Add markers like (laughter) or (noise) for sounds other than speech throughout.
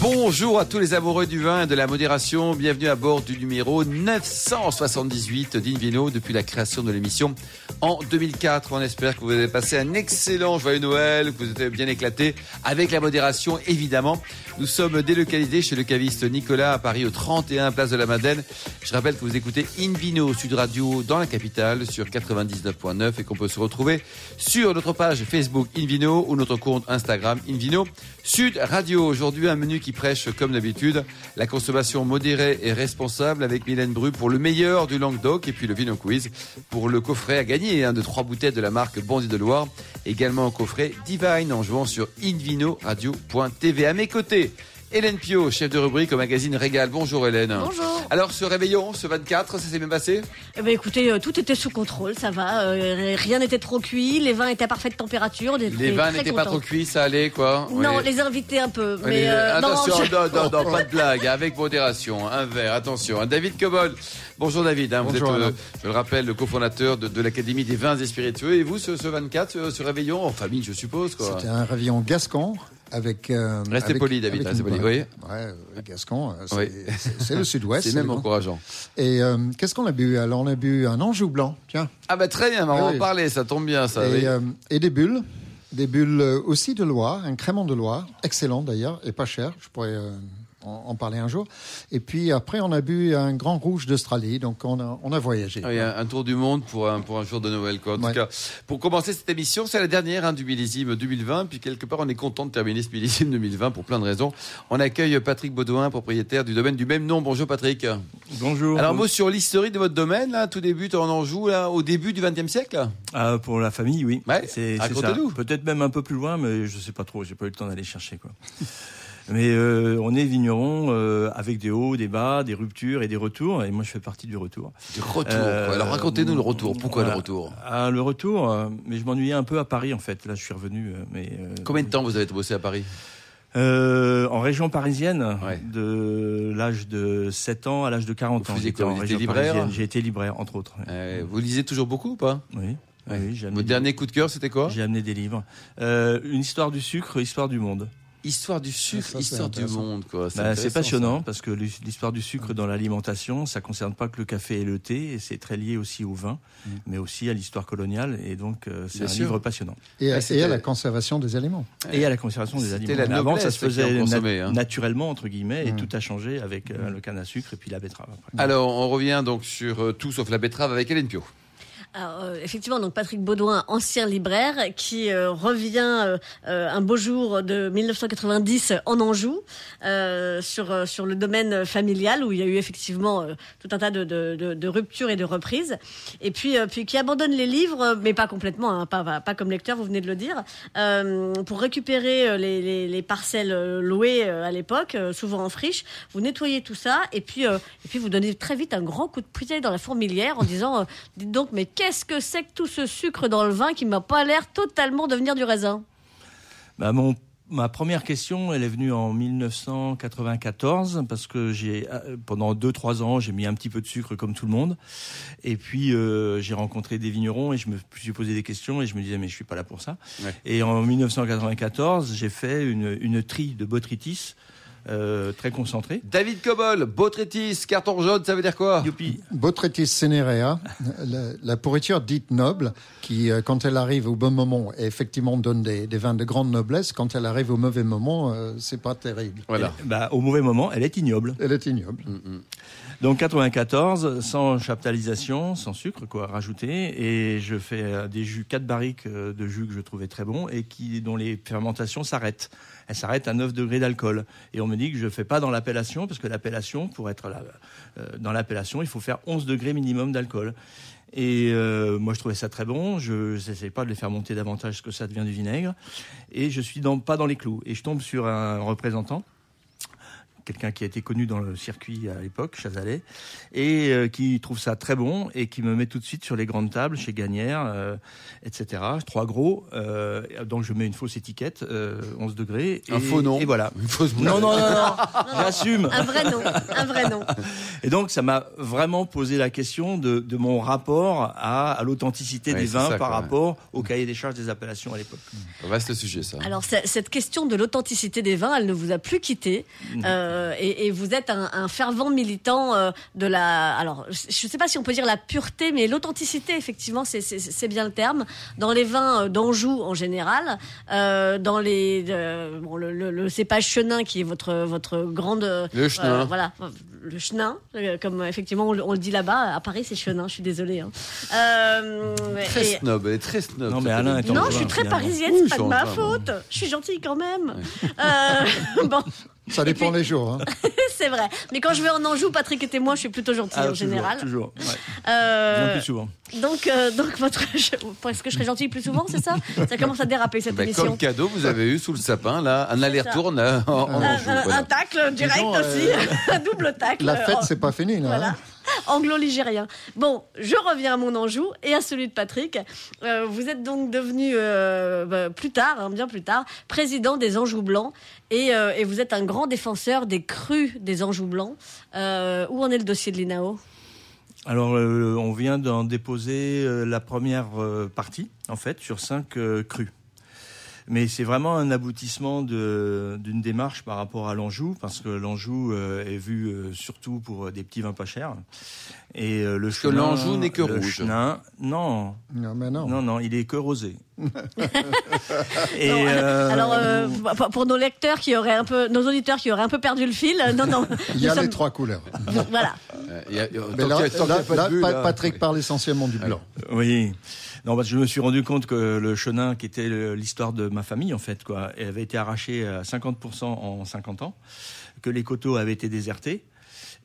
Bonjour à tous les amoureux du vin et de la modération. Bienvenue à bord du numéro 978 d'Invino depuis la création de l'émission en 2004. On espère que vous avez passé un excellent joyeux Noël, que vous êtes bien éclaté avec la modération évidemment. Nous sommes délocalisés chez le caviste Nicolas à Paris au 31 place de la Madeleine. Je rappelle que vous écoutez Invino Sud Radio dans la capitale sur 99.9 et qu'on peut se retrouver sur notre page Facebook Invino ou notre compte Instagram Invino Sud Radio. Aujourd'hui, un menu qui prêche, comme d'habitude, la consommation modérée et responsable avec Mylène Bru pour le meilleur du Languedoc et puis le Vino Quiz pour le coffret à gagner un de trois bouteilles de la marque Bandit de Loire. Également un coffret Divine en jouant sur invinoradio.tv. À mes côtés, Hélène Pio, chef de rubrique au magazine Régal. Bonjour Hélène. Bonjour. Alors ce réveillon, ce 24, ça s'est bien passé? Eh ben, écoutez, euh, tout était sous contrôle, ça va. euh, rien n'était trop cuit, les vins étaient à parfaite température. on était Les vins très n'étaient pas contents. trop cuits, ça allait quoi? Non, les invités un peu. Mais euh, non, attention, je- non, non, non, pas de blague, avec modération, un verre, attention. David Cobol, bonjour David, hein, vous Bonjour, êtes, euh, Alain. je le rappelle, le cofondateur de, de l'Académie des vins et spiritueux. Et vous, ce, ce 24, ce, ce réveillon, en famille, je suppose quoi? C'était un réveillon gascon avec. euh, Restez avec- poli, David, restez poli, oui. Ouais, gascon, euh, c'est Oui. le (laughs) sud-ouest. C'est même encourageant. Et euh, qu'est-ce qu'on a bu? Alors, on a bu un Anjou blanc, tiens. Ah bah très bien, on va Oui, en parler, ça tombe bien ça. et, euh, des bulles. Des bulles aussi de Loire, un crémant de Loire, excellent d'ailleurs, et pas cher. Je pourrais en, en parler un jour. Et puis après, on a bu un grand rouge d'Australie, donc on a, on a voyagé. Ah oui, un, un tour du monde pour un, pour un jour de Noël. Quoi. En Ouais. tout cas, pour commencer cette émission, c'est la dernière hein, du millésime 2020. Puis quelque part, on est content de terminer ce millésime 2020 pour plein de raisons. On accueille Patrick Baudouin, propriétaire du domaine du même nom. Bonjour Patrick. Bonjour. Alors, un mot sur l'historique de votre domaine. Là, tout débute en Anjou, là, au début du XXe siècle? Ah, pour la famille, oui. Ouais, C'est c'est ça. Peut-être même un peu plus loin, mais je sais pas trop. J'ai pas eu le temps d'aller chercher quoi. Mais euh, on est vigneron euh, avec des hauts, des bas, des ruptures et des retours. Et moi, je fais partie du retour. Du retour. Euh. Alors, racontez-nous le retour. Pourquoi voilà. le retour Ah, le retour. euh, mais je m'ennuyais un peu à Paris en fait. Là, je suis revenu. euh, mais Combien de temps vous avez bossé à Paris euh, En région parisienne, Ouais. de l'âge de 7 ans à l'âge de 40 Vous ans. j'étais en région libraire. J'ai été libraire entre autres. Euh, Vous lisez toujours beaucoup ou pas Oui. Oui j'ai amené Votre dernier coup de cœur, c'était quoi J'ai amené des livres. Euh, une histoire du sucre, histoire du monde. Histoire du sucre, Ça, c'est histoire du monde. quoi. Bah, c'est intéressant, passionnant ça. parce que l'histoire du sucre dans l'alimentation, ça concerne pas que le café et le thé, et c'est très lié aussi au vin, mais aussi à l'histoire coloniale, et donc euh, c'est un sûr. livre passionnant. Et, à- Ouais, et c'était- à la conservation des aliments. Et à la conservation des C'était aliments. la Mais avant, ça noblesse se faisait hein. naturellement entre guillemets, et Mm. tout a changé avec euh, le canne à sucre et puis la betterave. après. Alors, on revient donc sur euh, tout sauf la betterave avec Hélène Pio. Alors, euh, effectivement, donc Patrick Baudouin, ancien libraire, qui euh, revient euh, un beau jour de 1990 en Anjou sur sur le domaine familial où il y a eu effectivement tout un tas de, de, ruptures et de reprises. Et puis puis qui abandonne les livres, mais pas complètement, hein, pas, pas comme lecteur, vous venez de le dire, pour récupérer les, les, les parcelles louées à l'époque, souvent en friche. Vous nettoyez tout ça et puis et puis vous donnez très vite un grand coup de pied dans la fourmilière en disant dites donc mais qu'est-ce que c'est que tout ce sucre dans le vin qui m'a pas l'air totalement de venir du raisin Bah, mon, ma première question, elle est venue en 1994 parce que j'ai euh, pendant 2-3 ans, j'ai mis un petit peu de sucre comme tout le monde. Et puis euh, j'ai rencontré des vignerons et je me suis posé des questions et je me disais mais je suis pas là pour ça. Ouais. Et en 1994, j'ai fait une, une tri de botrytis euh, très concentrée. David Cobol, Botrytis, carton jaune, ça veut dire quoi? Youpi. Botrytis cinerea, la, la pourriture dite noble, qui, euh, quand elle arrive au bon moment, effectivement donne des, des vins de grande noblesse. Quand elle arrive au mauvais moment, euh, c'est pas terrible. Voilà. Bah, au mauvais moment, elle est ignoble. Elle est ignoble. Donc 94, sans chaptalisation, sans sucre, quoi, rajouté, et je fais euh, des jus, quatre barriques de jus que je trouvais très bons et qui, dont les fermentations s'arrêtent. Elles s'arrêtent à 9 degrés d'alcool. Et on me dit que je fais pas dans l'appellation, parce que l'appellation, pour être là, euh, dans l'appellation, il faut faire 11 degrés minimum d'alcool. Et euh, moi, je trouvais ça très bon. Je n'essaie pas de les faire monter davantage, parce que ça devient du vinaigre. Et je suis pas dans les clous. Et je tombe sur un représentant quelqu'un qui a été connu dans le circuit à l'époque, Chazalet, et euh, qui trouve ça très bon et qui me met tout de suite sur les grandes tables chez Gagnère, euh, etc. Trois gros, euh, donc je mets une fausse étiquette, 11 degrés. Un faux nom. Et voilà. Une fausse non, non, non, non, (laughs) j'assume. Un vrai nom, un vrai nom. (laughs) Et donc ça m'a vraiment posé la question de, de mon rapport à, à l'authenticité Ouais, des vins ça, par rapport au cahier des charges des appellations à l'époque. Vaste sujet, ça. Alors c- cette question de l'authenticité des vins, elle ne vous a plus quitté. Euh, et, et vous êtes un, un fervent militant euh, de la. Alors je ne sais pas si on peut dire la pureté, mais l'authenticité, effectivement, c'est- bien le terme. Dans les vins euh, d'Anjou en général, euh, dans les euh, bon, le, le- le cépage chenin qui est votre votre grande Le chenin. voilà le chenin, comme effectivement on, le- on le dit là-bas. À Paris, c'est chenin. Je suis désolée. hein. Euh, Très et- snob, elle est très snob. Non, mais Alain des- est en non, je suis très finalement. parisienne, Oui, c'est pas de ma faute. Je suis gentille quand même. Euh, (laughs) bon, Ça dépend les jours. hein. (laughs) c'est vrai. Mais quand je vais en Anjou, Patrick et moi, je suis plutôt gentille en toujours, général. Toujours. ouais. Euh, Bien plus souvent. donc, euh, donc votre, (laughs) est-ce que je serais gentille plus souvent, c'est ça? Ça commence à déraper cette Bah, émission. comme cadeau, vous avez eu sous le sapin, là, un aller-retour en, en Un, Anjou, un- voilà. un tacle direct Disons, euh, aussi, (laughs) un double tacle. La fête, Oh, c'est pas fini, là. Voilà. hein. (laughs) Anglo-ligérien. Bon, je reviens à mon Anjou et à celui de Patrick. Euh, vous êtes donc devenu, euh, bah, plus tard, hein, bien plus tard, président des Anjou Blancs et, euh, et vous êtes un grand défenseur des crus des Anjou Blancs. Où en est le dossier de l'INAO Alors, on vient d'en déposer la première partie, en fait, sur cinq crus. Mais c'est vraiment un aboutissement d'une démarche par rapport à l'Anjou, parce que l'Anjou euh, est vu euh, surtout pour euh, des petits vins pas chers. Et euh, le Parce que chenin- l'Anjou n'est que rouge. chenin- non, Non, mais non. non, non, il est que rosé. (laughs) Et, Non, euh, Alors, euh, pour- nos lecteurs qui auraient un peu, nos auditeurs qui auraient un peu perdu le fil, non, non. (laughs) Il y a les sommes- trois couleurs. Voilà. Patrick parle essentiellement du blanc. Oui. Non, parce que je me suis rendu compte que le chenin, qui était l'histoire de ma famille, en fait, quoi, avait été arraché à 50% en 50 ans, que les coteaux avaient été désertés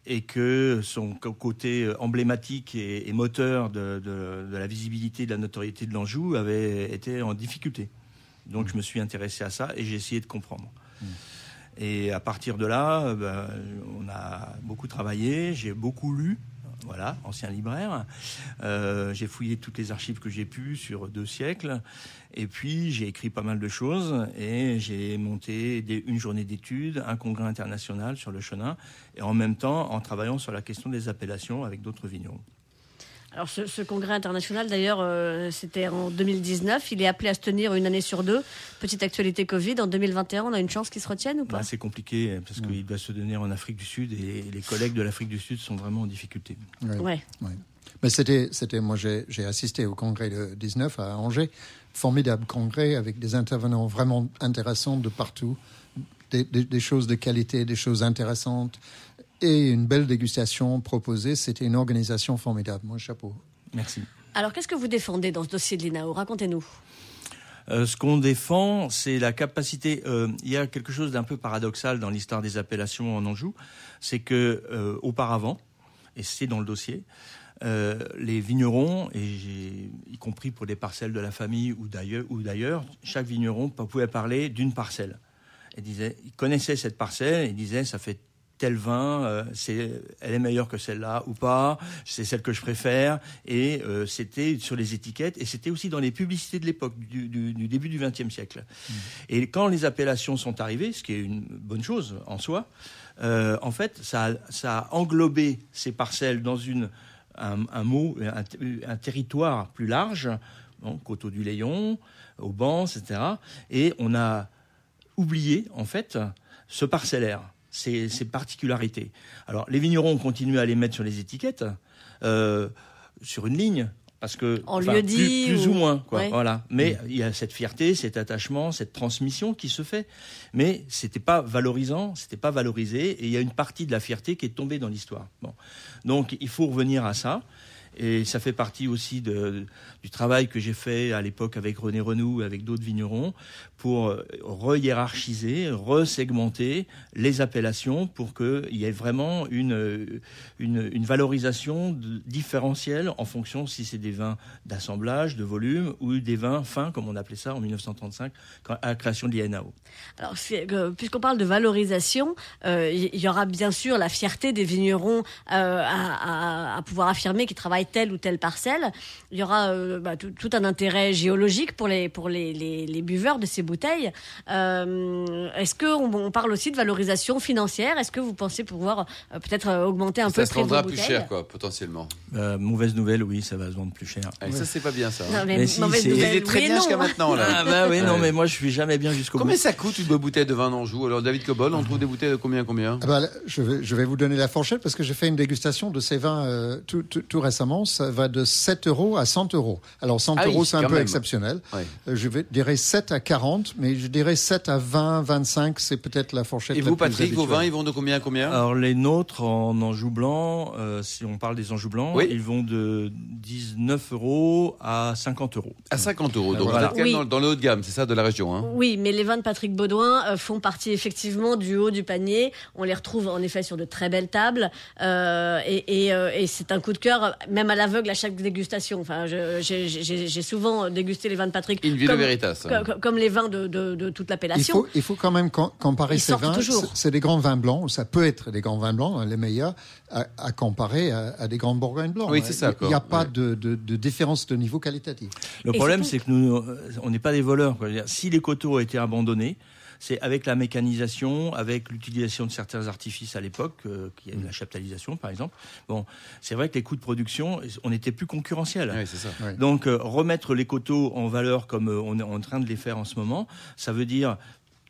et que son côté emblématique et, et moteur de, de- de la visibilité, de la notoriété de l'Anjou avait été en difficulté. Donc je me suis intéressé à ça et j'ai essayé de comprendre. Et à partir de là, ben, on a beaucoup travaillé, j'ai beaucoup lu, voilà, ancien libraire. Euh, j'ai fouillé toutes les archives que j'ai pu sur deux siècles. Et puis, j'ai écrit pas mal de choses et j'ai monté une journée d'études, un congrès international sur le chenin et en même temps en travaillant sur la question des appellations avec d'autres vignerons. Alors ce, ce congrès international, d'ailleurs, euh, c'était en 2019. Il est appelé à se tenir une année sur deux. Petite actualité Covid. En 2021, on a une chance qu'il se retienne ou pas Bah, c'est compliqué parce qu'il doit se donner en Afrique du Sud et les collègues de l'Afrique du Sud sont vraiment en difficulté. Oui. Ouais. Mais c'était, c'était, moi j'ai, j'ai assisté au congrès de 19 à Angers, formidable congrès avec des intervenants vraiment intéressants de partout, des, des- des choses de qualité, des choses intéressantes et une belle dégustation proposée. C'était une organisation formidable. Mon chapeau. Merci. Alors qu'est-ce que vous défendez dans ce dossier de l'INAO? Racontez-nous. Euh, ce qu'on défend, c'est la capacité. euh, il y a quelque chose d'un peu paradoxal dans l'histoire des appellations en Anjou, c'est que euh, auparavant, et c'est dans le dossier, euh, les vignerons, et y compris pour des parcelles de la famille ou d'ailleurs, ou d'ailleurs, chaque vigneron pouvait parler d'une parcelle. Et disait, il connaissait cette parcelle et il disait, ça fait tel vin, euh, c'est, elle est meilleure que celle-là ou pas, c'est celle que je préfère. Et euh, c'était sur les étiquettes et c'était aussi dans les publicités de l'époque, du, du- du début du XXe siècle. Et quand les appellations sont arrivées, ce qui est une bonne chose en soi, euh, en fait, ça, a- ça a englobé ces parcelles dans une, un, un mot, un, un territoire plus large, bon, Coteau du Léon, Auban, etc. Et on a oublié, en fait, ce parcellaire, ces, ces particularités. Alors, les vignerons ont continué à les mettre sur les étiquettes, euh, sur une ligne, parce que En enfin, lieu-dit plus, plus ou- ou moins, quoi. Ouais. Voilà. Mais il y a cette fierté, cet attachement, cette transmission qui se fait. Mais c'était pas valorisant, c'était pas valorisé, et il y a une partie de la fierté qui est tombée dans l'histoire. Bon, donc il faut revenir à ça. Et ça fait partie aussi du travail que j'ai fait à l'époque avec René Renou et avec d'autres vignerons pour euh, re-hiérarchiser, re-segmenter les appellations pour qu'il y ait vraiment une, une, valorisation différentielle en fonction si c'est des vins d'assemblage, de volume ou des vins fins, comme on appelait ça en 1935 quand- à la création de l'INAO. Alors, euh, puisqu'on parle de valorisation, euh, il y aura bien sûr la fierté des vignerons à pouvoir affirmer qu'ils travaillent telle ou telle parcelle. Il y aura euh, bah, tout, tout un intérêt géologique pour les pour les, les, les buveurs de ces bouteilles. Euh, Est-ce que on, on parle aussi de valorisation financière? Est-ce que vous pensez pouvoir euh, peut-être augmenter un peu Ça le se prix de vos vendra plus cher, quoi, potentiellement. Euh, mauvaise nouvelle, oui, ça va se vendre plus cher. Et ça, c'est pas bien, ça. hein. Non, mais, Mais si, mauvaise c'est- nouvelle, est très oui bien jusqu'à hein. maintenant, là. Ah bah oui, non, mais moi je suis jamais bien jusqu'au bout. Combien ça coûte une bouteille de vin d'Anjou Alors, David Cobol, on trouve des bouteilles de combien, combien? Ah bah, je, vais, je vais vous donner la fourchette parce que j'ai fait une dégustation de ces vins euh, tout, tout- tout récemment. Ça va de 7 euros à 100 euros. Alors 100 Ah oui, euros, c'est un peu même. exceptionnel. Ouais. Euh, je vais, dirais 7 à 40, mais je dirais 7 à 20, 25, c'est peut-être la fourchette Et la vous, plus Patrick, vos habituelle. vins, ils vont de combien, à combien? Alors les nôtres en Anjou blanc, euh, si on parle des Anjou blancs, Oui. ils vont de 19 euros à 50 euros. À 50 euros. Donc, Voilà. vous êtes quand même Oui. dans, dans le haut de gamme, c'est ça, de la région. Hein? Oui, mais les vins de Patrick Baudouin euh, font partie effectivement du haut du panier. On les retrouve en effet sur de très belles tables. Euh, et et, euh, et c'est un coup de cœur, même à l'aveugle, à chaque dégustation. Enfin, j'ai- souvent dégusté les vins de Patrick. In comme, veritas. les vins de, de, de toute Il l'appellation. faut, il faut quand même com- comparer Ils ces sortent vins. toujours. C'est- des grands vins blancs, ça peut être des grands vins blancs, hein, les meilleurs, à, à comparer à, à des grands bourgognes blancs. Oui, c'est ça, Il n'y a pas Ouais. de, de- de différence de niveau qualitatif. Le Et problème, c'est que nous, euh, on n'est pas des voleurs. quoi. Si les coteaux ont été abandonnés, c'est avec la mécanisation, avec l'utilisation de certains artifices à l'époque, euh, qui est la chaptalisation par exemple. Bon, c'est vrai que les coûts de production, on n'était plus concurrentiels. Oui, c'est ça. Ouais. Donc euh, remettre les coteaux en valeur comme euh, on est en train de les faire en ce moment, ça veut dire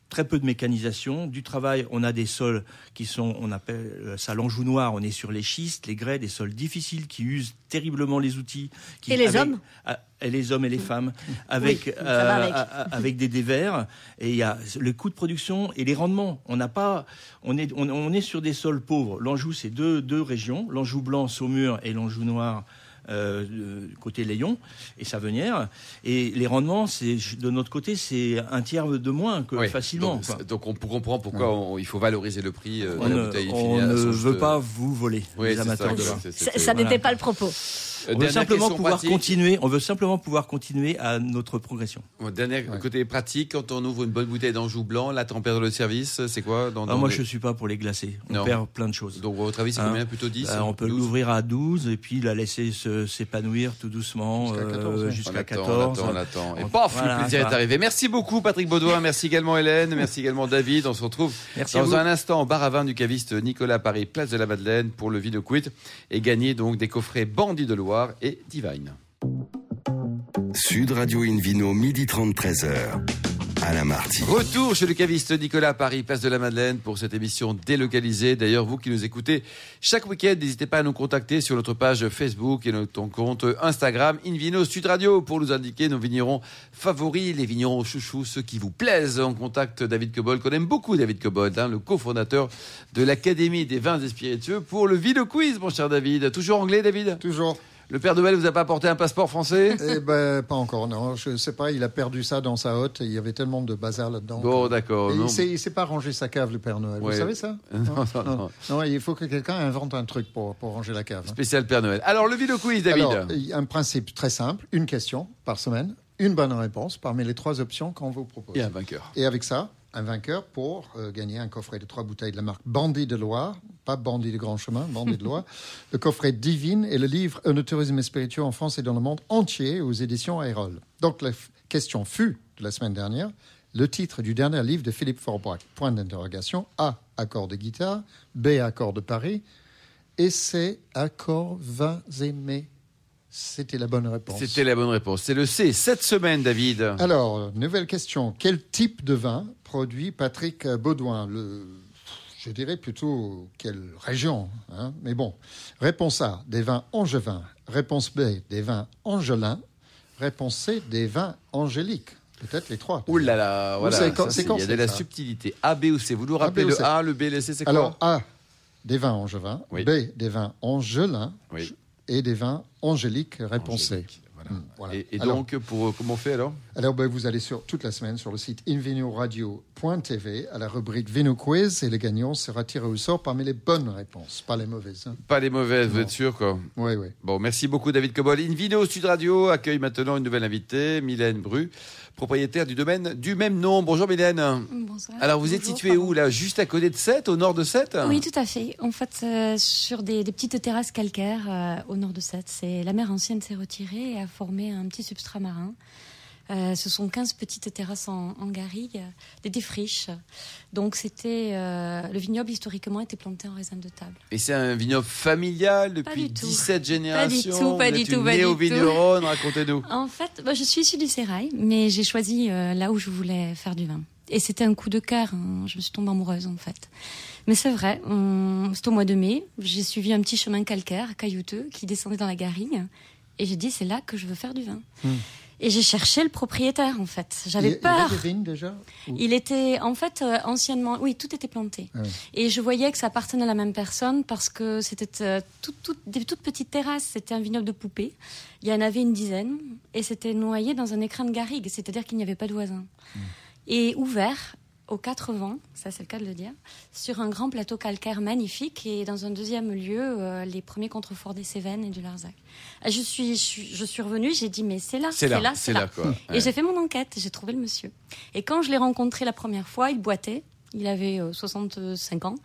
très peu de mécanisation, du travail. On a des sols qui sont, on appelle euh, ça l'enjou noir. On est sur les schistes, les grès, des sols difficiles qui usent terriblement les outils. Qui, Et les avec- hommes ah, et les hommes et les femmes, (laughs) avec, Oui, avec. euh, a- avec des dévers. Et il y a le coût de production et les rendements. On n'a pas, on est, on, on est sur des sols pauvres. L'Anjou, c'est deux, deux régions, l'Anjou blanc, Saumur, et l'Anjou noir. Euh, côté Léon et Savenière et les rendements c'est de notre côté c'est un tiers de moins que Oui. facilement Donc, quoi. Donc, on comprend pourquoi on- il faut valoriser le prix euh, de on la ne, bouteille on finie à ne veut pas vous voler Oui, les amateurs ça, de voilà. n'était pas le propos. Euh, on veut simplement pouvoir pratique. continuer on veut simplement pouvoir continuer à notre progression Bon, Dernier Ouais. côté pratique, quand on ouvre une bonne bouteille d'Anjou blanc, la température de service, c'est quoi dans, Ah, dans moi les- je suis pas pour les glacer on Non. perd plein de choses Donc, votre avis, c'est Hein combien? Plutôt 10 Euh, on peut 12? l'ouvrir à 12 et puis la laisser se- s'épanouir tout doucement Jusqu'à euh, 14, ouais. On jusqu'à attend, 14. On attend, on attend. Et paf, voilà, le plaisir est arrivé. Merci beaucoup, Patrick Baudouin. Merci également, Hélène. Merci également, David. On se retrouve Merci dans un instant au bar à vin du caviste Nicolas Paris, place de la Madeleine, pour le Vino Quit et gagner donc des coffrets Bandit de Loire et Divine. Sud Radio Invino, midi 30, 13h. Alain Marty. Retour chez le caviste Nicolas Paris, place de la Madeleine, pour cette émission délocalisée. D'ailleurs, vous qui nous écoutez chaque week-end, n'hésitez pas à nous contacter sur notre page Facebook et notre compte Instagram Invino Sud Radio pour nous indiquer nos vignerons favoris, les vignerons chouchous, ceux qui vous plaisent. En contact David Cobol, qu'on aime beaucoup David Cobol, hein, le cofondateur de l'Académie des vins et spiritueux pour le Vino Quiz, mon cher David. Toujours anglais, David? Toujours. Le Père Noël vous a pas apporté un passeport français? Eh ben, pas encore, non. Je sais pas, il a perdu ça dans sa hotte. et Il y avait tellement de bazar là-dedans. Bon, d'accord. Et non. il sait, il sait pas ranger sa cave, le Père Noël. Ouais. Vous savez ça? (laughs) Non, non, non. Non, il faut que quelqu'un invente un truc pour, pour ranger la cave. Spécial Père Noël. Alors, le Vino Quiz, David. Alors, un principe très simple une question par semaine, une bonne réponse parmi les trois options qu'on vous propose. A un vainqueur. Et avec ça, un vainqueur pour euh, gagner un coffret de trois bouteilles de la marque Bandit de Loire, pas Bandit de Grand Chemin, Bandit de Loire, (laughs) le coffret Divine et le livre Un tourisme spiritueux en France et dans le monde entier aux éditions Aérol. Donc la question fut de la semaine dernière, le titre du dernier livre de Philippe Forbach. Point d'interrogation. A. Accord de guitare. B. Accord de Paris. Et C. Accord vins aimés. C'était la bonne réponse. C'était la bonne réponse. C'est le C. Cette semaine, David. Alors, nouvelle question. Quel type de vin produit Patrick Baudouin Le, Je dirais plutôt quelle région hein Mais bon, réponse A, des vins angevins. Réponse B, des vins angelins. Réponse C, des vins angéliques. Peut-être les trois. Ouh là là, voilà. c'est Il y a de la ça subtilité. A, B ou C. Vous nous rappelez le. A, le B, le C, c'est quoi Alors, A, des vins angevins. Oui. B, des vins angelins. Oui. Et des vins angéliques. Angélique, voilà. Mm, voilà. Et, et Alors- donc, pour, comment on fait alors? Alors, ben, vous allez sur, toute la semaine sur le site invinoradio.tv à la rubrique Vino Quiz et le gagnant sera tiré au sort parmi les bonnes réponses, pas les mauvaises. hein. Pas les mauvaises, vous êtes sûr quoi? Oui, oui. Bon, merci beaucoup David Cobol. Invino Sud Radio accueille maintenant une nouvelle invitée, Mylène Bru, propriétaire du domaine du même nom. Bonjour Mylène. Bonsoir. Alors vous êtes Bonjour, situé pardon. où là? Juste à côté de Sète, au nord de Sète? Oui, tout à fait. En fait, euh, sur des, des petites terrasses calcaires euh, au nord de Sète. C'est la mer ancienne s'est retirée et a formé un petit substrat marin. Euh, ce sont 15 petites terrasses en, en garrigue, des défriches. Donc c'était euh, le vignoble historiquement était planté en raisin de table. Et c'est un vignoble familial Pas depuis du tout. 17 générations. tout, pas du tout, pas du néo-vigneronne, racontez-nous. En fait, bah, je suis issue du sérail, mais j'ai choisi euh, là où je voulais faire du vin. Et c'était un coup de cœur. hein. Je me suis tombée amoureuse en fait. Mais c'est vrai. on- C'était au mois de mai. J'ai suivi un petit chemin calcaire, caillouteux, qui descendait dans la garrigue. Et j'ai dit, c'est là que je veux faire du vin. Et j'ai cherché le propriétaire en fait. Il J'avais il peur. avait des vignes déjà Ou- Il était en fait euh, anciennement, oui, tout était planté. Ah oui. Et je voyais que ça appartenait à la même personne parce que c'était euh, tout- tout- des toutes petites terrasses. C'était un vignoble de poupée. Il y en avait une dizaine et c'était noyé dans un écrin de garrigue, c'est-à-dire qu'il n'y avait pas de voisins. Et ouvert aux quatre vents, ça c'est le cas de le dire, sur un grand plateau calcaire magnifique et dans un deuxième lieu, euh, les premiers contreforts des Cévennes et du Larzac. Ah, Je suis, je suis, revenue, j'ai dit mais c'est là, C'est là, c'est là quoi. et Ouais. j'ai fait mon enquête, j'ai trouvé le monsieur. Et quand je l'ai rencontré la première fois, il boitait, il avait euh, 65 ans,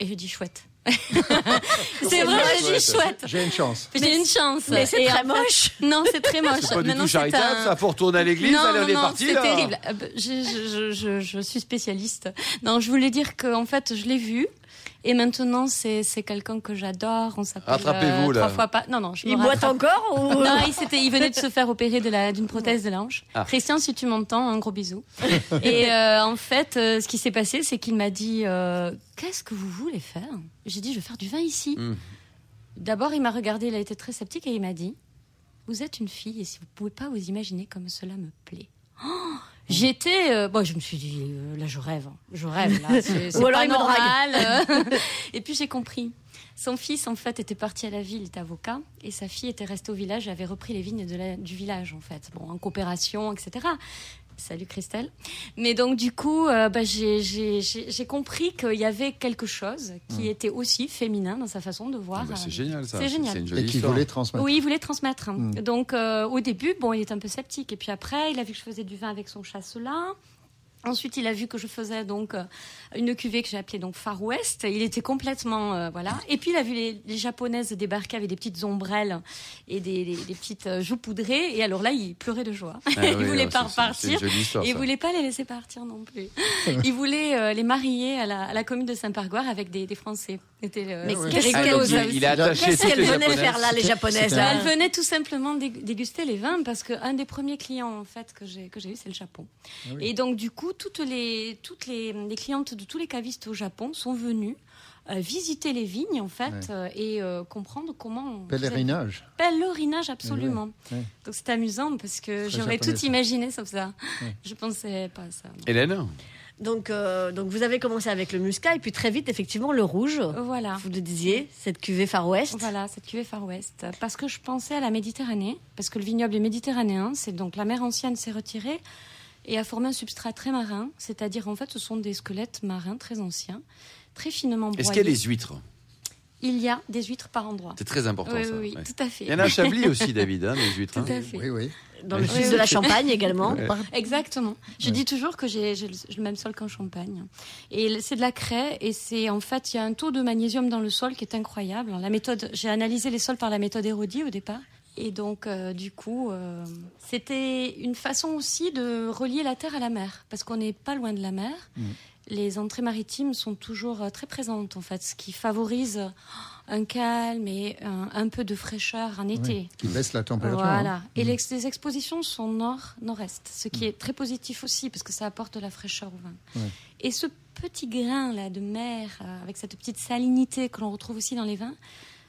et je dis chouette. C'est vrai, j'ai dit chouette. J'ai une chance. J'ai une chance. Mais c'est très moche. (laughs) Non, c'est très moche. C'est pas du Maintenant, tout charitable, un- ça. Faut retourner à l'église, non, allez, on est parti, c'est terrible. Euh, bah, Je, je, je, je, je suis spécialiste. Non, je voulais dire que en fait, je l'ai vu. Et maintenant, c'est c'est quelqu'un que j'adore. On s'appelle Rattrapez-vous, là. trois fois pas. Non, non, je Il boite encore ou Non, il, s'était- il venait de se faire opérer de la- d'une prothèse de l'ange. Ah. Christian, si tu m'entends, un gros bisou. (laughs) Et euh, en fait, euh, ce qui s'est passé, c'est qu'il m'a dit euh, Qu'est-ce que vous voulez faire? J'ai dit Je veux faire du vin ici. Mm. D'abord, il m'a regardé, il a été très sceptique et il m'a dit Vous êtes une fille et si vous pouvez pas vous imaginer comme cela me plaît. Oh J'étais, euh, bon, je me suis dit, euh, là, je rêve, hein. je rêve, là, (laughs) c'est pas normal. (laughs) et puis j'ai compris. Son fils, en fait, était parti à la ville, il était avocat, et sa fille était restée au village et avait repris les vignes de la- du village, en fait, bon, en coopération, etc. Salut Christelle. Mais donc du coup, euh, bah, j'ai- j'ai j'ai- j'ai compris qu'il y avait quelque chose qui était aussi féminin dans sa façon de voir. Ah bah, euh, c'est génial ça. c'est génial. C'est une Et jolie qui histoire. voulait transmettre. oui, il voulait transmettre. Mm. Donc, euh, au début, bon, il était un peu sceptique. Et puis après, il a vu que je faisais du vin avec son chasselas. Ensuite, il a vu que je faisais donc euh, une cuvée que j'ai appelée donc Far West. Il était complètement euh, voilà. Et puis il a vu les, les japonaises débarquer avec des petites ombrelles et des, des- des petites euh, joues poudrées. Et alors là, il pleurait de joie. Ah (laughs) il oui, voulait pas repartir. histoire. Et il ça. voulait pas les laisser partir non plus. (laughs) il voulait euh, les marier à la, à la commune de Saint-Pargoire avec des, des Français. C'était euh, Mais qu'est-ce qu'elles les venaient faire là, les japonaises c'était là Elle venait tout simplement dég- déguster les vins parce qu'un des premiers clients en fait que j'ai que j'ai eu c'est le Japon. Ah oui. Et donc du coup toutes les toutes les, les clientes de tous les cavistes au Japon sont venues euh, visiter les vignes en fait Ouais. euh, et euh, comprendre comment on Pèlerinage. pèlerinage absolument. Ouais, ouais. Donc c'est amusant parce que j'aurais tout ça. imaginé sauf ça. Ouais. (laughs) Je pensais pas à ça. non. Hélène donc, euh, donc vous avez commencé avec le muscat et puis très vite effectivement le rouge. Voilà. Vous le disiez, cette cuvée Far West. Voilà, cette cuvée Far West. Parce que je pensais à la Méditerranée, parce que le vignoble est méditerranéen, c'est donc la mer ancienne s'est retirée et a formé un substrat très marin, c'est-à-dire en fait ce sont des squelettes marins très anciens, très finement broyés. Est-ce qu'il y a des huîtres? Il y a des huîtres par endroit. C'est très important Oui, ça. oui, tout à fait. Il y en a à Chablis (laughs) aussi, David, hein, des huîtres. Tout hein. à fait. Oui, oui. Dans le sud de la Champagne également. (laughs) Ouais. Exactement. Je Ouais. dis toujours que j'ai j'ai le, j'ai le même sol qu'en Champagne. Et c'est de la craie et c'est en fait il y a un taux de magnésium dans le sol qui est incroyable. La méthode, j'ai analysé les sols par la méthode Érodi au départ. Et donc euh, du coup, euh, c'était une façon aussi de relier la terre à la mer parce qu'on n'est pas loin de la mer. Mm. Les entrées maritimes sont toujours euh, très présentes en fait, ce qui favorise un calme et un, un peu de fraîcheur en été. Qui baisse la température. Voilà. hein. Et Mm. l'ex- les expositions sont nord-nord-est, ce qui est très positif aussi parce que ça apporte de la fraîcheur au vin. Ouais. Et ce petit grain là de mer avec cette petite salinité que l'on retrouve aussi dans les vins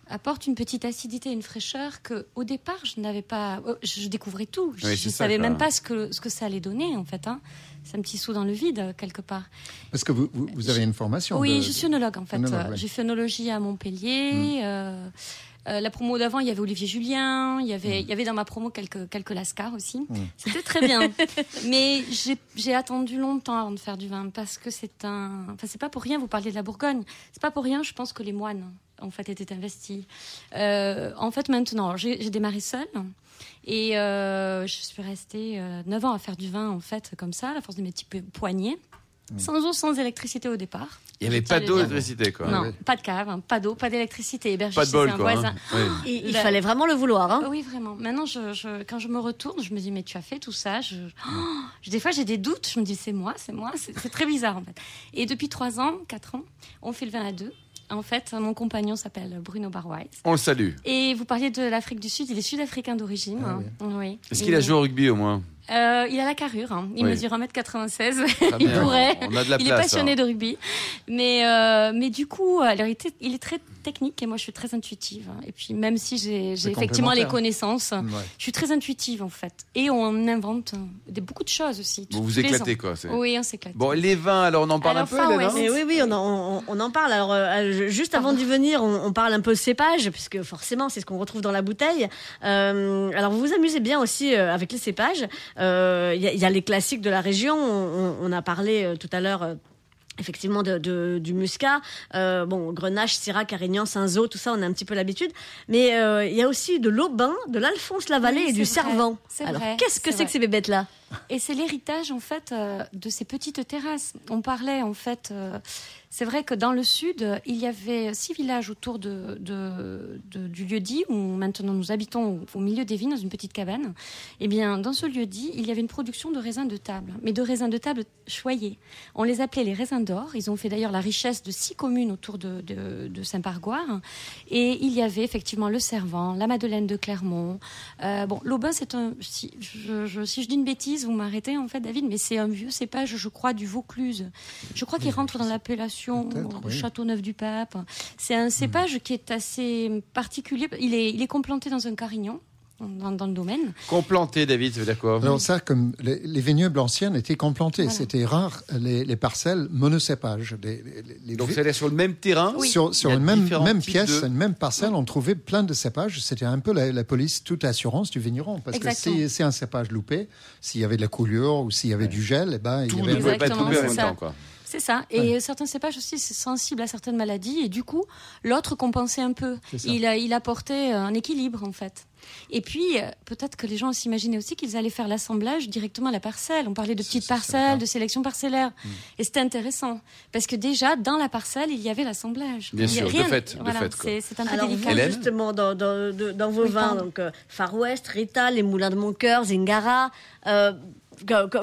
apporte une petite acidité, une fraîcheur que au départ je n'avais pas. euh, Je découvrais tout. Je ne savais quoi. même pas ce que ce que ça allait donner en fait. Hein. C'est un petit saut dans le vide quelque part. Parce que vous, vous, vous avez une formation. Oui, de- je suis œnologue en fait. Ouais. J'ai fait œnologie à Montpellier. euh, euh, la promo d'avant, il y avait Olivier Julien, il y avait, il y avait dans ma promo quelques, quelques lascars aussi. C'était très bien. (laughs) Mais j'ai- j'ai attendu longtemps avant de faire du vin parce que c'est un. Enfin, c'est pas pour rien, vous parliez de la Bourgogne. C'est pas pour rien, je pense que les moines, en fait, étaient investis. Euh, en fait, maintenant, j'ai démarré seule. Et euh, je suis restée euh, 9 ans à faire du vin, en fait, comme ça, à la force de mes petits po- poignets. Sans eau, sans électricité au départ. Il n'y avait pas d'eau, d'électricité, quoi. Non, pas de cave, hein, pas d'eau, pas d'électricité. Hébergé Pas de chez bol, un quoi. voisin. hein. Oui. Il, il La- fallait vraiment le vouloir. Hein. Oui, vraiment. Maintenant, je, je- quand je me retourne, je me dis, mais tu as fait tout ça. Je, Oh des fois, j'ai des doutes. Je me dis, c'est moi, c'est moi. C'est c'est très bizarre, en fait. Et depuis trois ans, quatre ans, on fait le vin à deux. En fait, mon compagnon s'appelle Bruno Barwise. On le salue. Et vous parliez de l'Afrique du Sud. Il est sud-africain d'origine. Ah hein. oui. Est-ce qu'il a joué au rugby au moins? Euh, Il a la carrure. hein. Il Oui. mesure 1m96. Très (laughs) il pourrait. On a de la il est passionné hein. de rugby. Mais, euh, mais du coup, alors, il, était- il est très technique et moi, je suis très intuitive. hein. Et puis, même si j'ai effectivement les connaissances, Ouais. je suis très intuitive, en fait. Et on invente euh, des, beaucoup de choses aussi. Vous vous éclatez, quoi. c'est- Oui, on s'éclate. Bon, les vins, alors on en parle Alors, un peu, West. hein Mais oui, oui, on en, on, on en parle. Alors, euh, je- juste avant d'y venir, on, on parle un peu cépage, puisque forcément, c'est ce qu'on retrouve dans la bouteille. Euh, alors, vous vous amusez bien aussi euh, avec les cépages. Euh, Il y, a- il y a les classiques de la région. On, on a parlé euh, tout à l'heure. euh, Effectivement, de, de- du muscat, euh, bon, Grenache, Syrah, Carignan, Cinsault, tout ça, on a un petit peu l'habitude. Mais euh, il y a aussi de l'Aubin, de l'Alphonse Lavallée Oui, et du vrai, Servant. Alors, qu'est-ce que c'est que ces bébêtes-là? Et c'est l'héritage en fait euh, de ces petites terrasses. On parlait en fait, euh, c'est vrai que dans le sud, il y avait six villages autour de, de- de- du lieu-dit où maintenant nous habitons au, au milieu des vignes dans une petite cabane. Et bien dans ce lieu-dit, il y avait une production de raisins de table, mais de raisins de table choyés. On les appelait les raisins d'or. Ils ont fait d'ailleurs la richesse de six communes autour de, Saint-Pargoire. Et il y avait effectivement le Servant, la Madeleine de Clermont. Euh, bon, l'Aubin, c'est un. Si je, je- si je dis une bêtise, vous m'arrêtez en fait, David, mais c'est un vieux cépage, je crois, du Vaucluse. Je crois qu'il rentre dans l'appellation Peut-être, oui. Châteauneuf-du-Pape. C'est un cépage qui est assez particulier. Il est, il est complanté dans un carignan. Dans, dans le domaine. Complanté, David, ça veut dire quoi Alors ça, comme les, les vignobles anciens étaient complantés, Voilà. c'était rare les, les parcelles monocépages. Les, les- les- Donc, c'est sur le même terrain sur, sur une même, même pièce, de- une même parcelle, on trouvait plein de cépages. C'était un peu la, la police, toute assurance du vigneron. Parce Exactement. que si c'est un cépage loupé, s'il y avait de la coulure ou s'il y avait du gel, eh ben, il Tout y ne avait... pouvait pas être coupé en même temps, quoi. C'est ça. Et certains cépages aussi, c'est sensible à certaines maladies. Et du coup, l'autre compensait un peu. Il, apportait un équilibre, en fait. Et puis, euh, peut-être que les gens s'imaginaient aussi qu'ils allaient faire l'assemblage directement à la parcelle. On parlait de petites parcelles, de sélection parcellaire. Et c'était intéressant. Parce que déjà, dans la parcelle, il y avait l'assemblage. Bien sûr, de rien- fait, de voilà, fait, c'est un peu Alors, délicat. vous, justement, dans, dans, de- dans vos Oui, vins, donc euh, Far West, Rita, les Moulins de mon cœur, Zingara, euh,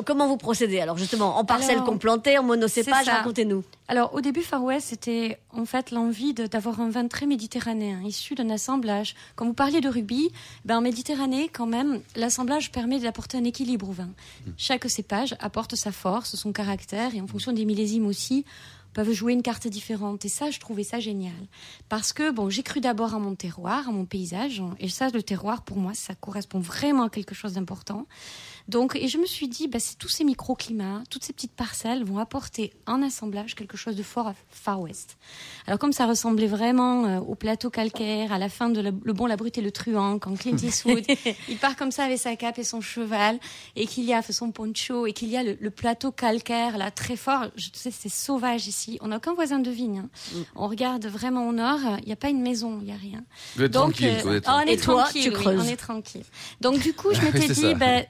comment vous procédez Alors, justement, en parcelle Alors, complantée, en monocépage, racontez-nous. Alors, au début, Far West, c'était en fait l'envie d'avoir un vin très méditerranéen, issu d'un assemblage. Quand vous parliez de rugby, ben, en Méditerranée, quand même, l'assemblage permet d'apporter un équilibre au vin. Chaque cépage apporte sa force, son caractère, et en fonction des millésimes aussi, peuvent jouer une carte différente. Et ça, je trouvais ça génial. Parce que, bon, j'ai cru d'abord à mon terroir, à mon paysage. Et ça, le terroir, pour moi, ça correspond vraiment à quelque chose d'important. Donc, et je me suis dit, bah, c'est tous ces microclimats, toutes ces petites parcelles vont apporter en assemblage quelque chose de fort à Far West. Alors, comme ça ressemblait vraiment euh, au plateau calcaire, à la fin de Le, Le Bon, la Brute et le Truand, quand Clint (laughs) Eastwood, il part comme ça avec sa cape et son cheval, et qu'il y a son poncho, et qu'il y a le, le plateau calcaire là très fort. Je sais, c'est sauvage ici. On n'a aucun voisin de vigne. hein. On regarde vraiment au nord, il n'y a pas une maison, il n'y a rien. Vous êtes Donc, tranquille, euh, vous êtes on tranquille. est Et toi, tranquille, tu oui, creuses. on est tranquille. Donc du coup, je (laughs) m'étais c'est dit, ça. ben,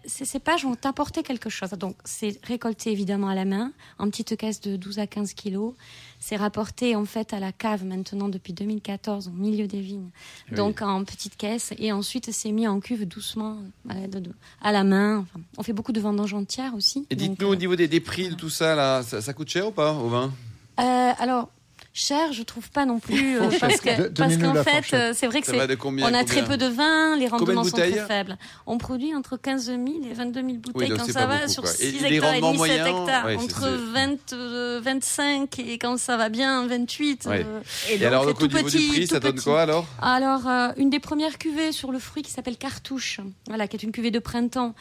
ces cépages vont apporter quelque chose. Donc c'est récolté évidemment à la main, en petite caisse de 12 à 15 kilos. C'est rapporté en fait à la cave maintenant depuis 2014 au milieu des vignes. Oui. Donc en petite caisse et ensuite c'est mis en cuve doucement à la, de- à la main. Enfin, on fait beaucoup de vendanges entières aussi. Et dites-nous, au euh, niveau des, des prix de tout ça, là, ça, ça coûte cher ou pas au vin? Euh, alors, Cher, je trouve pas non plus, euh, parce qu'en fait, euh, c'est vrai que c'est on a très peu de vin, les rendements sont bouteilles très faibles. On produit entre 15 000 et 22 000 bouteilles donc quand ça va beaucoup, sur quoi. Et 6 les hectares et demi, 7 moyens, hectares, ouais, entre c'est- 20, euh, 25 et quand ça va bien 28. Ouais. euh, Et Et donc, alors, tout niveau du petit, prix, ça donne petit. quoi alors? Alors, euh, une des premières cuvées sur le fruit qui s'appelle Cartouche, voilà, qui est une cuvée de printemps.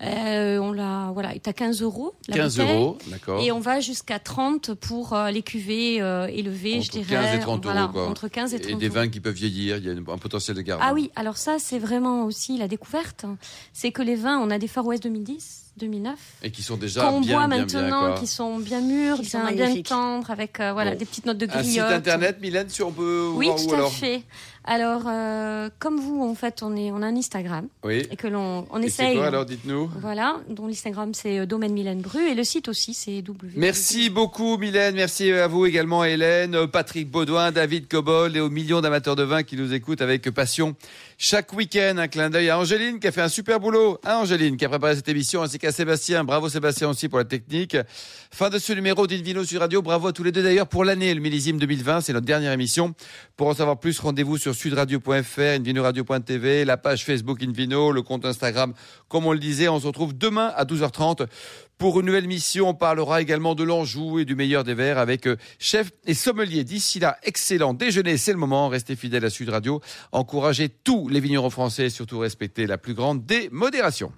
Euh, on l'a, voilà, est à 15 euros. la 15 bouteille. euros, d'accord. Et on va jusqu'à 30 pour euh, les cuvées euh, élevées, je Entre dirais. 15 et 30 Voilà, euros, quoi. Entre 15 et Et 30 des euros. vins qui peuvent vieillir, il y a un potentiel de garde. Ah oui, alors ça, c'est vraiment aussi la découverte. C'est que les vins, on a des Far West 2010, 2009. Et qui sont déjà qu'on bien, boit bien, maintenant, bien, quoi. qui sont bien mûrs, Qui sont bien, tendres, avec euh, voilà, Bon. des petites notes de Un site griotte. internet, Mylène, si on peut Oui, voir tout où à alors fait. Alors, euh, comme vous, en fait, on, est, on a un Instagram Oui. et que l'on on Et c'est essaye. quoi alors, dites-nous Voilà, dont l'Instagram c'est euh, Domaine Mylène Bru et le site aussi c'est W. Merci beaucoup Mylène, merci à vous également Hélène, Patrick Baudouin, David Cobol et aux millions d'amateurs de vin qui nous écoutent avec passion. Chaque week-end, un clin d'œil à Angéline qui a fait un super boulot. Hein Angéline qui a préparé cette émission ainsi qu'à Sébastien. Bravo Sébastien aussi pour la technique. Fin de ce numéro d'Invino sur Radio. Bravo à tous les deux d'ailleurs pour l'année, le millésime 2020. C'est notre dernière émission. Pour en savoir plus, rendez-vous sur sudradio.fr, invinoradio.tv, la page Facebook Invino, le compte Instagram. Comme on le disait, on se retrouve demain à 12h30 pour une nouvelle mission. On parlera également de l'Anjou et du meilleur des verres avec euh, chef et sommelier. D'ici là, excellent déjeuner, c'est le moment. Restez fidèles à Sud Radio. Encouragez tous les vignerons français et surtout respectez la plus grande des modérations.